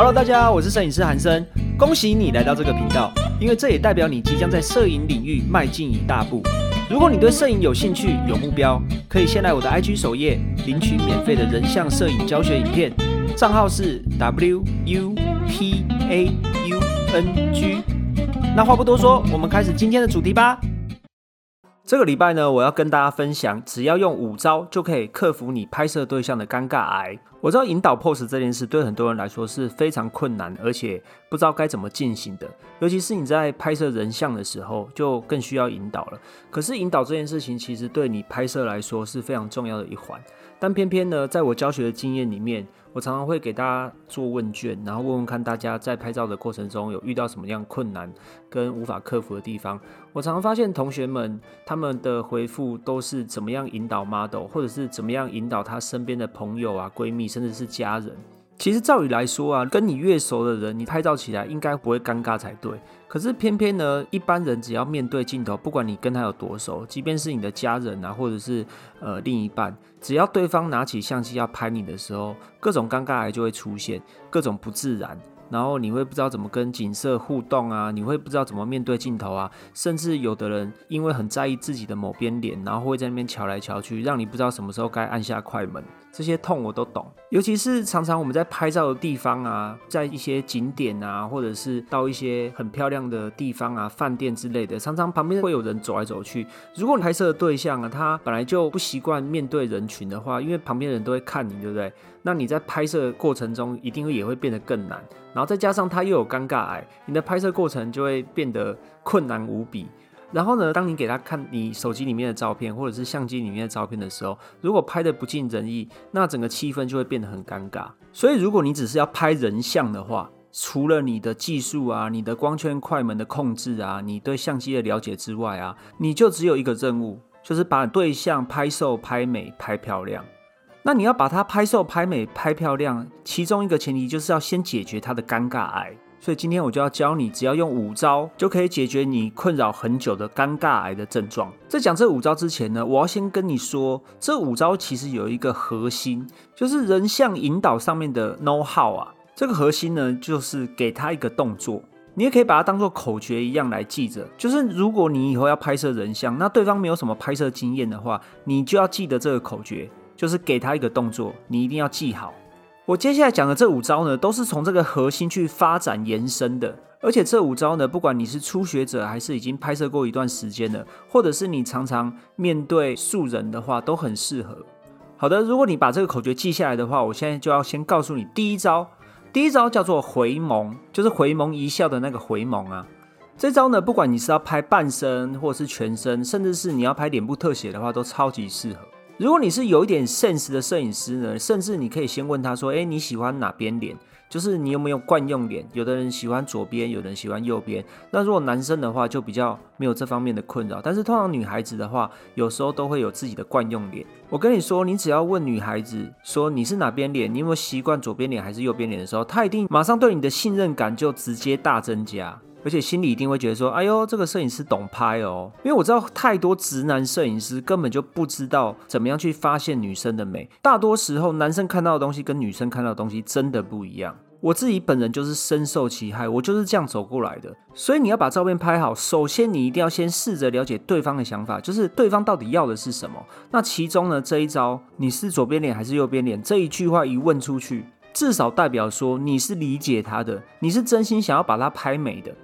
好了大家好，我是摄影师韩生，恭喜你来到这个频道，因为这也代表你即将在摄影领域迈进一大步。如果你对摄影有兴趣、有目标，可以先来我的 IG 首页领取免费的人像摄影教学影片，账号是 W U P A U N G。那话不多说，我们开始今天的主题吧。这个礼拜呢，我要跟大家分享，只要用五招就可以克服你拍摄对象的尴尬癌。我知道引导 pose 这件事对很多人来说是非常困难，而且不知道该怎么进行的。尤其是你在拍摄人像的时候，就更需要引导了。可是引导这件事情，其实对你拍摄来说是非常重要的一环。但偏偏呢，在我教学的经验里面，我常常会给大家做问卷，然后问问看大家在拍照的过程中有遇到什么样困难跟无法克服的地方。我常常发现同学们他们的回复都是怎么样引导 model，或者是怎么样引导他身边的朋友啊、闺蜜，甚至是家人。其实照理来说啊，跟你越熟的人，你拍照起来应该不会尴尬才对。可是偏偏呢，一般人只要面对镜头，不管你跟他有多熟，即便是你的家人啊，或者是呃另一半，只要对方拿起相机要拍你的时候，各种尴尬癌就会出现，各种不自然。然后你会不知道怎么跟景色互动啊，你会不知道怎么面对镜头啊，甚至有的人因为很在意自己的某边脸，然后会在那边瞧来瞧去，让你不知道什么时候该按下快门。这些痛我都懂，尤其是常常我们在拍照的地方啊，在一些景点啊，或者是到一些很漂亮的地方啊，饭店之类的，常常旁边会有人走来走去。如果你拍摄的对象啊，他本来就不习惯面对人群的话，因为旁边人都会看你，对不对？那你在拍摄过程中一定会也会变得更难。然后再加上他又有尴尬癌，你的拍摄过程就会变得困难无比。然后呢，当你给他看你手机里面的照片，或者是相机里面的照片的时候，如果拍的不尽人意，那整个气氛就会变得很尴尬。所以，如果你只是要拍人像的话，除了你的技术啊、你的光圈、快门的控制啊、你对相机的了解之外啊，你就只有一个任务，就是把对象拍瘦、拍美、拍漂亮。那你要把它拍瘦、拍美、拍漂亮，其中一个前提就是要先解决它的尴尬癌。所以今天我就要教你，只要用五招就可以解决你困扰很久的尴尬癌的症状。在讲这五招之前呢，我要先跟你说，这五招其实有一个核心，就是人像引导上面的 know how 啊。这个核心呢，就是给他一个动作，你也可以把它当做口诀一样来记着。就是如果你以后要拍摄人像，那对方没有什么拍摄经验的话，你就要记得这个口诀，就是给他一个动作，你一定要记好。我接下来讲的这五招呢，都是从这个核心去发展延伸的，而且这五招呢，不管你是初学者还是已经拍摄过一段时间的，或者是你常常面对素人的话，都很适合。好的，如果你把这个口诀记下来的话，我现在就要先告诉你第一招，第一招叫做回眸，就是回眸一笑的那个回眸啊。这招呢，不管你是要拍半身或者是全身，甚至是你要拍脸部特写的话，都超级适合。如果你是有一点 sense 的摄影师呢，甚至你可以先问他说：“哎，你喜欢哪边脸？就是你有没有惯用脸？有的人喜欢左边，有的人喜欢右边。那如果男生的话，就比较没有这方面的困扰。但是通常女孩子的话，有时候都会有自己的惯用脸。我跟你说，你只要问女孩子说你是哪边脸，你有没有习惯左边脸还是右边脸的时候，她一定马上对你的信任感就直接大增加。”而且心里一定会觉得说：“哎呦，这个摄影师懂拍哦。”因为我知道太多直男摄影师根本就不知道怎么样去发现女生的美。大多时候，男生看到的东西跟女生看到的东西真的不一样。我自己本人就是深受其害，我就是这样走过来的。所以你要把照片拍好，首先你一定要先试着了解对方的想法，就是对方到底要的是什么。那其中呢，这一招你是左边脸还是右边脸？这一句话一问出去，至少代表说你是理解他的，你是真心想要把他拍美的。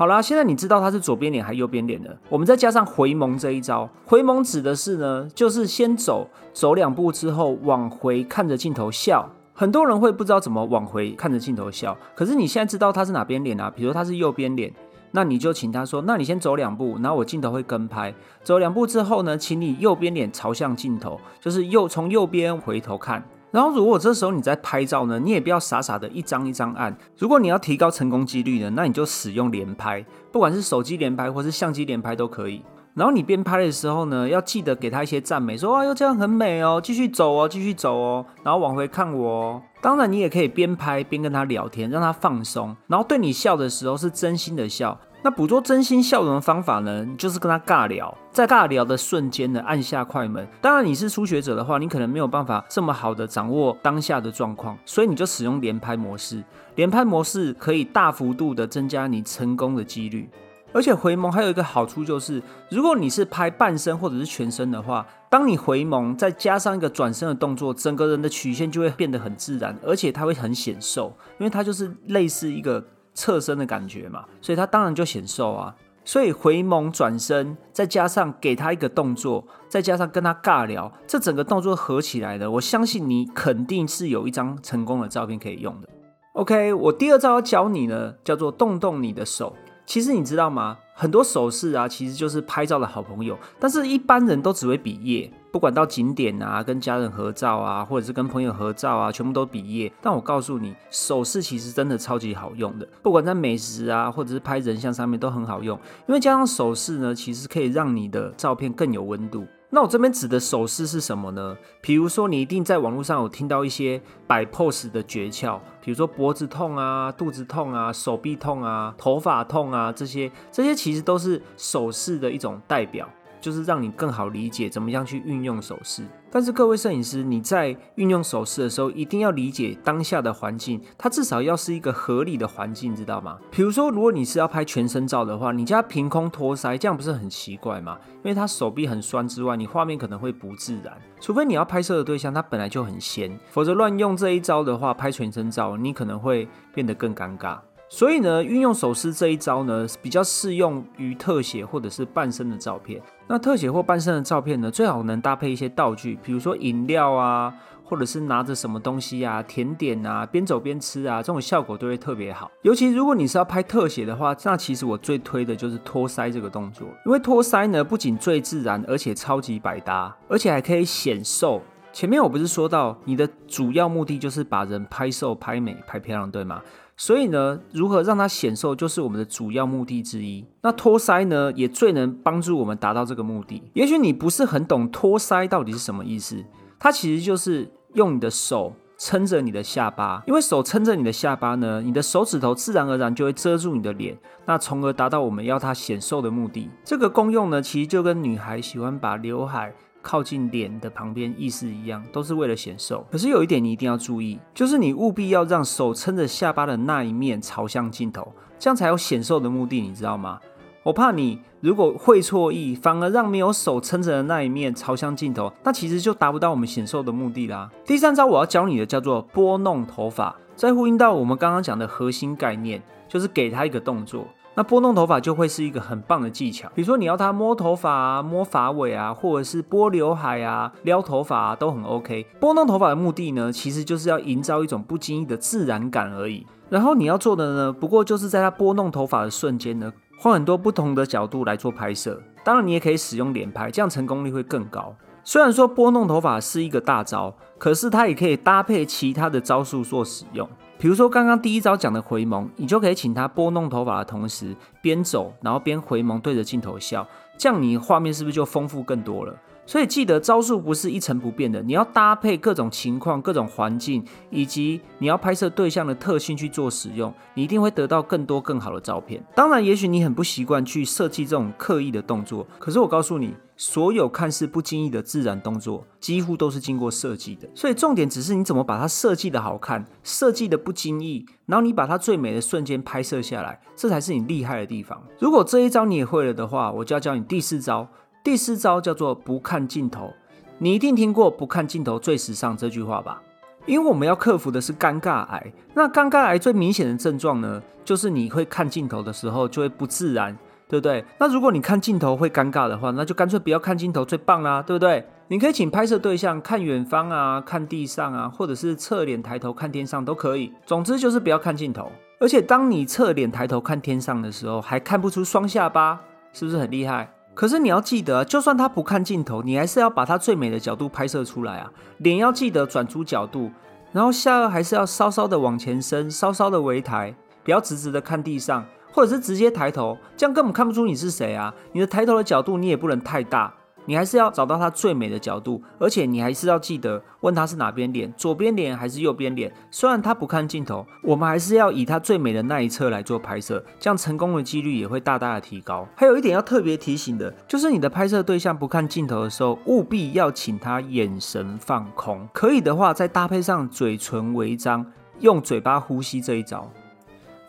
好啦，现在你知道他是左边脸还是右边脸了。我们再加上回眸这一招，回眸指的是呢，就是先走走两步之后往回看着镜头笑。很多人会不知道怎么往回看着镜头笑，可是你现在知道他是哪边脸啊？比如他是右边脸，那你就请他说，那你先走两步，然后我镜头会跟拍。走两步之后呢，请你右边脸朝向镜头，就是右从右边回头看。然后，如果这时候你在拍照呢，你也不要傻傻的一张一张按。如果你要提高成功几率呢，那你就使用连拍，不管是手机连拍或是相机连拍都可以。然后你边拍的时候呢，要记得给他一些赞美，说啊哟这样很美哦，继续走哦，继续走哦，然后往回看我哦。当然，你也可以边拍边跟他聊天，让他放松。然后对你笑的时候是真心的笑，那捕捉真心笑容的方法呢，就是跟他尬聊，在尬聊的瞬间呢，按下快门。当然，你是初学者的话，你可能没有办法这么好的掌握当下的状况，所以你就使用连拍模式。连拍模式可以大幅度的增加你成功的几率。而且回眸还有一个好处就是，如果你是拍半身或者是全身的话，当你回眸再加上一个转身的动作，整个人的曲线就会变得很自然，而且它会很显瘦，因为它就是类似一个侧身的感觉嘛，所以他当然就显瘦啊。所以回眸转身，再加上给他一个动作，再加上跟他尬聊，这整个动作合起来的，我相信你肯定是有一张成功的照片可以用的。OK，我第二招要教你呢，叫做动动你的手。其实你知道吗？很多手势啊，其实就是拍照的好朋友。但是一般人都只会比耶，不管到景点啊，跟家人合照啊，或者是跟朋友合照啊，全部都比耶。但我告诉你，手势其实真的超级好用的，不管在美食啊，或者是拍人像上面都很好用。因为加上手势呢，其实可以让你的照片更有温度。那我这边指的手势是什么呢？比如说，你一定在网络上有听到一些摆 pose 的诀窍，比如说脖子痛啊、肚子痛啊、手臂痛啊、头发痛啊，这些这些其实都是手势的一种代表。就是让你更好理解怎么样去运用手势。但是各位摄影师，你在运用手势的时候，一定要理解当下的环境，它至少要是一个合理的环境，知道吗？比如说，如果你是要拍全身照的话，你家凭空托腮，这样不是很奇怪吗？因为他手臂很酸之外，你画面可能会不自然。除非你要拍摄的对象他本来就很仙，否则乱用这一招的话，拍全身照你可能会变得更尴尬。所以呢，运用手势这一招呢，比较适用于特写或者是半身的照片。那特写或半身的照片呢，最好能搭配一些道具，比如说饮料啊，或者是拿着什么东西啊，甜点啊，边走边吃啊，这种效果都会特别好。尤其如果你是要拍特写的话，那其实我最推的就是托腮这个动作，因为托腮呢，不仅最自然，而且超级百搭，而且还可以显瘦。前面我不是说到，你的主要目的就是把人拍瘦、拍美、拍漂亮，对吗？所以呢，如何让它显瘦，就是我们的主要目的之一。那托腮呢，也最能帮助我们达到这个目的。也许你不是很懂托腮到底是什么意思，它其实就是用你的手撑着你的下巴，因为手撑着你的下巴呢，你的手指头自然而然就会遮住你的脸，那从而达到我们要它显瘦的目的。这个功用呢，其实就跟女孩喜欢把刘海。靠近脸的旁边，意思一样，都是为了显瘦。可是有一点你一定要注意，就是你务必要让手撑着下巴的那一面朝向镜头，这样才有显瘦的目的，你知道吗？我怕你如果会错意，反而让没有手撑着的那一面朝向镜头，那其实就达不到我们显瘦的目的啦。第三招我要教你的叫做拨弄头发，在呼应到我们刚刚讲的核心概念，就是给他一个动作。那拨弄头发就会是一个很棒的技巧，比如说你要他摸头发啊、摸发尾啊，或者是拨刘海啊、撩头发啊，都很 OK。拨弄头发的目的呢，其实就是要营造一种不经意的自然感而已。然后你要做的呢，不过就是在他拨弄头发的瞬间呢，换很多不同的角度来做拍摄。当然，你也可以使用连拍，这样成功率会更高。虽然说拨弄头发是一个大招，可是它也可以搭配其他的招数做使用。比如说刚刚第一招讲的回眸，你就可以请他拨弄头发的同时边走，然后边回眸对着镜头笑，这样你画面是不是就丰富更多了？所以记得招数不是一成不变的，你要搭配各种情况、各种环境，以及你要拍摄对象的特性去做使用，你一定会得到更多更好的照片。当然，也许你很不习惯去设计这种刻意的动作，可是我告诉你，所有看似不经意的自然动作，几乎都是经过设计的。所以重点只是你怎么把它设计的好看，设计的不经意，然后你把它最美的瞬间拍摄下来，这才是你厉害的地方。如果这一招你也会了的话，我就要教你第四招。第四招叫做不看镜头，你一定听过“不看镜头最时尚”这句话吧？因为我们要克服的是尴尬癌。那尴尬癌最明显的症状呢，就是你会看镜头的时候就会不自然，对不对？那如果你看镜头会尴尬的话，那就干脆不要看镜头最棒啦，对不对？你可以请拍摄对象看远方啊，看地上啊，或者是侧脸抬头看天上都可以。总之就是不要看镜头。而且当你侧脸抬头看天上的时候，还看不出双下巴，是不是很厉害？可是你要记得，就算他不看镜头，你还是要把他最美的角度拍摄出来啊！脸要记得转出角度，然后下颚还是要稍稍的往前伸，稍稍的微抬，不要直直的看地上，或者是直接抬头，这样根本看不出你是谁啊！你的抬头的角度你也不能太大，你还是要找到它最美的角度，而且你还是要记得问他是哪边脸，左边脸还是右边脸。虽然他不看镜头，我们还是要以他最美的那一侧来做拍摄，这样成功的几率也会大大的提高。还有一点要特别提醒的，就是你的拍摄对象不看镜头的时候，务必要请他眼神放空，可以的话再搭配上嘴唇微张，用嘴巴呼吸这一招。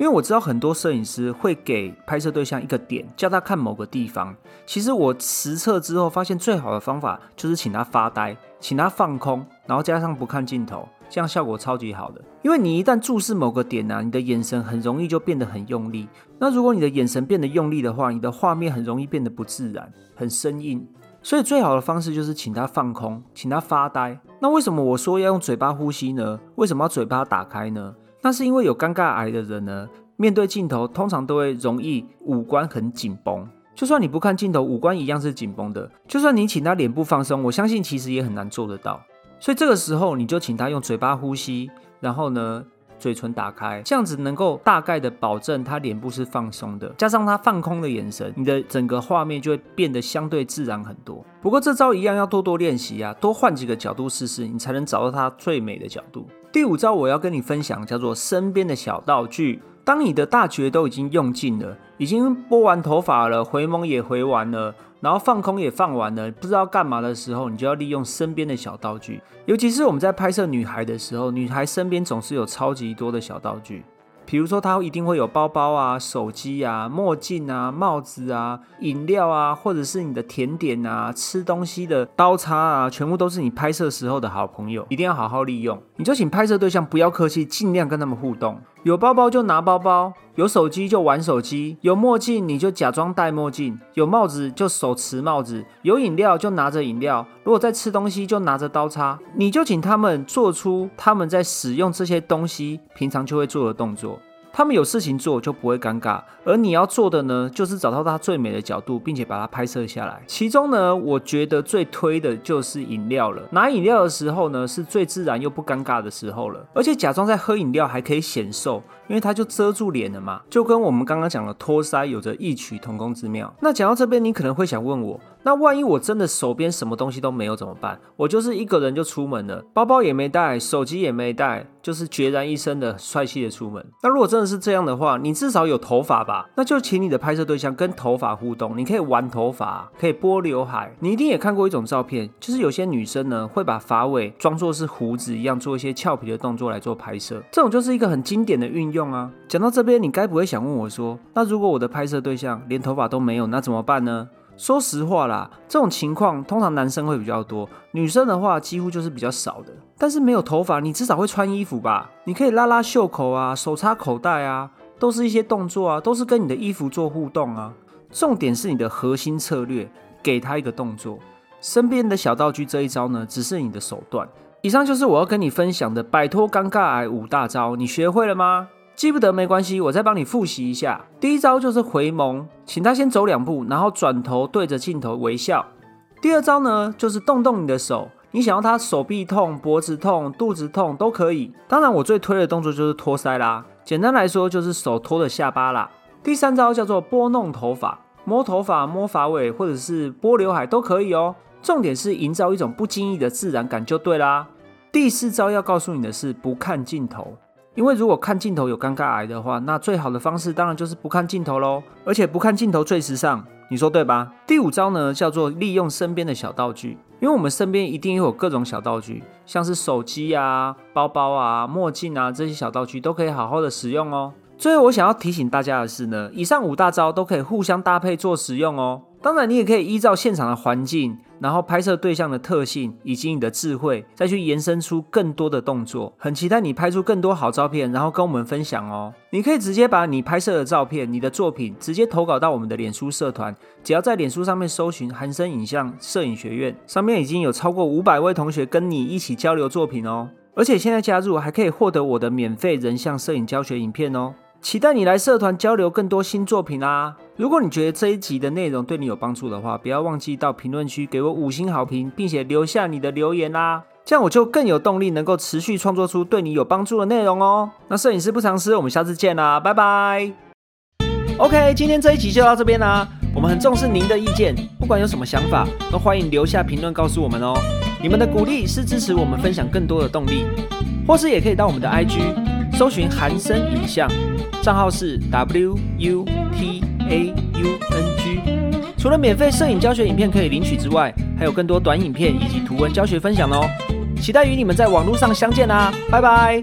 因为我知道很多摄影师会给拍摄对象一个点，叫他看某个地方。其实我实测之后发现，最好的方法就是请他发呆，请他放空，然后加上不看镜头，这样效果超级好的。因为你一旦注视某个点呢，你的眼神很容易就变得很用力。那如果你的眼神变得用力的话，你的画面很容易变得不自然，很生硬。所以最好的方式就是请他放空，请他发呆。那为什么我说要用嘴巴呼吸呢？为什么要嘴巴打开呢？那是因为有尴尬癌的人呢，面对镜头通常都会容易五官很紧绷。就算你不看镜头，五官一样是紧绷的。就算你请他脸部放松，我相信其实也很难做得到。所以这个时候你就请他用嘴巴呼吸，然后呢，嘴唇打开，这样子能够大概的保证他脸部是放松的，加上他放空的眼神，你的整个画面就会变得相对自然很多。不过这招一样要多多练习啊，多换几个角度试试，你才能找到他最美的角度。第五招我要跟你分享，叫做身边的小道具。当你的大绝都已经用尽了，已经拨完头发了，回眸也回完了，然后放空也放完了，不知道干嘛的时候，你就要利用身边的小道具。尤其是我们在拍摄女孩的时候，女孩身边总是有超级多的小道具。比如说，他一定会有包包啊、手机啊、墨镜啊、帽子啊、饮料啊，或者是你的甜点啊、吃东西的刀叉啊，全部都是你拍摄时候的好朋友，一定要好好利用。你就请拍摄对象不要客气，尽量跟他们互动。有包包就拿包包，有手机就玩手机，有墨镜你就假装戴墨镜，有帽子就手持帽子，有饮料就拿着饮料。如果在吃东西就拿着刀叉，你就请他们做出他们在使用这些东西平常就会做的动作。他们有事情做就不会尴尬，而你要做的呢，就是找到它最美的角度，并且把它拍摄下来。其中呢，我觉得最推的就是饮料了。拿饮料的时候呢，是最自然又不尴尬的时候了。而且假装在喝饮料还可以显瘦，因为它就遮住脸了嘛，就跟我们刚刚讲的托腮有着异曲同工之妙。那讲到这边，你可能会想问我。那万一我真的手边什么东西都没有怎么办？我就是一个人就出门了，包包也没带，手机也没带，就是孑然一身的帅气的出门。那如果真的是这样的话，你至少有头发吧？那就请你的拍摄对象跟头发互动，你可以玩头发，可以拨刘海。你一定也看过一种照片，就是有些女生呢会把发尾装作是胡子一样，做一些俏皮的动作来做拍摄，这种就是一个很经典的运用啊。讲到这边，你该不会想问我说，那如果我的拍摄对象连头发都没有，那怎么办呢？说实话啦，这种情况通常男生会比较多，女生的话几乎就是比较少的。但是没有头发，你至少会穿衣服吧？你可以拉拉袖口啊，手插口袋啊，都是一些动作啊，都是跟你的衣服做互动啊。重点是你的核心策略，给他一个动作。身边的小道具这一招呢，只是你的手段。以上就是我要跟你分享的摆脱尴尬癌五大招，你学会了吗？记不得没关系，我再帮你复习一下。第一招就是回眸，请他先走两步，然后转头对着镜头微笑。第二招呢，就是动动你的手，你想要他手臂痛、脖子痛、肚子痛都可以。当然，我最推的动作就是托腮啦。简单来说，就是手托着下巴啦。第三招叫做拨弄头发，摸头发、摸发尾，或者是拨刘海都可以哦。重点是营造一种不经意的自然感就对啦。第四招要告诉你的是，不看镜头。因为如果看镜头有尴尬癌的话，那最好的方式当然就是不看镜头喽。而且不看镜头最时尚，你说对吧？第五招呢，叫做利用身边的小道具。因为我们身边一定有各种小道具，像是手机啊、包包啊、墨镜啊这些小道具都可以好好的使用哦。最后我想要提醒大家的是呢，以上五大招都可以互相搭配做使用哦。当然，你也可以依照现场的环境。然后拍摄对象的特性以及你的智慧，再去延伸出更多的动作。很期待你拍出更多好照片，然后跟我们分享哦。你可以直接把你拍摄的照片、你的作品直接投稿到我们的脸书社团，只要在脸书上面搜寻“韩生影像摄影学院”，上面已经有超过五百位同学跟你一起交流作品哦。而且现在加入还可以获得我的免费人像摄影教学影片哦。期待你来社团交流更多新作品啦！如果你觉得这一集的内容对你有帮助的话，不要忘记到评论区给我五星好评，并且留下你的留言啦，这样我就更有动力能够持续创作出对你有帮助的内容哦。那摄影师不藏私，我们下次见啦，拜拜。OK，今天这一集就到这边啦。我们很重视您的意见，不管有什么想法，都欢迎留下评论告诉我们哦。你们的鼓励是支持我们分享更多的动力，或是也可以到我们的 IG 搜寻韩生影像，账号是 W U T A U N G。除了免费摄影教学影片可以领取之外，还有更多短影片以及图文教学分享哦。期待与你们在网络上相见啦，拜拜。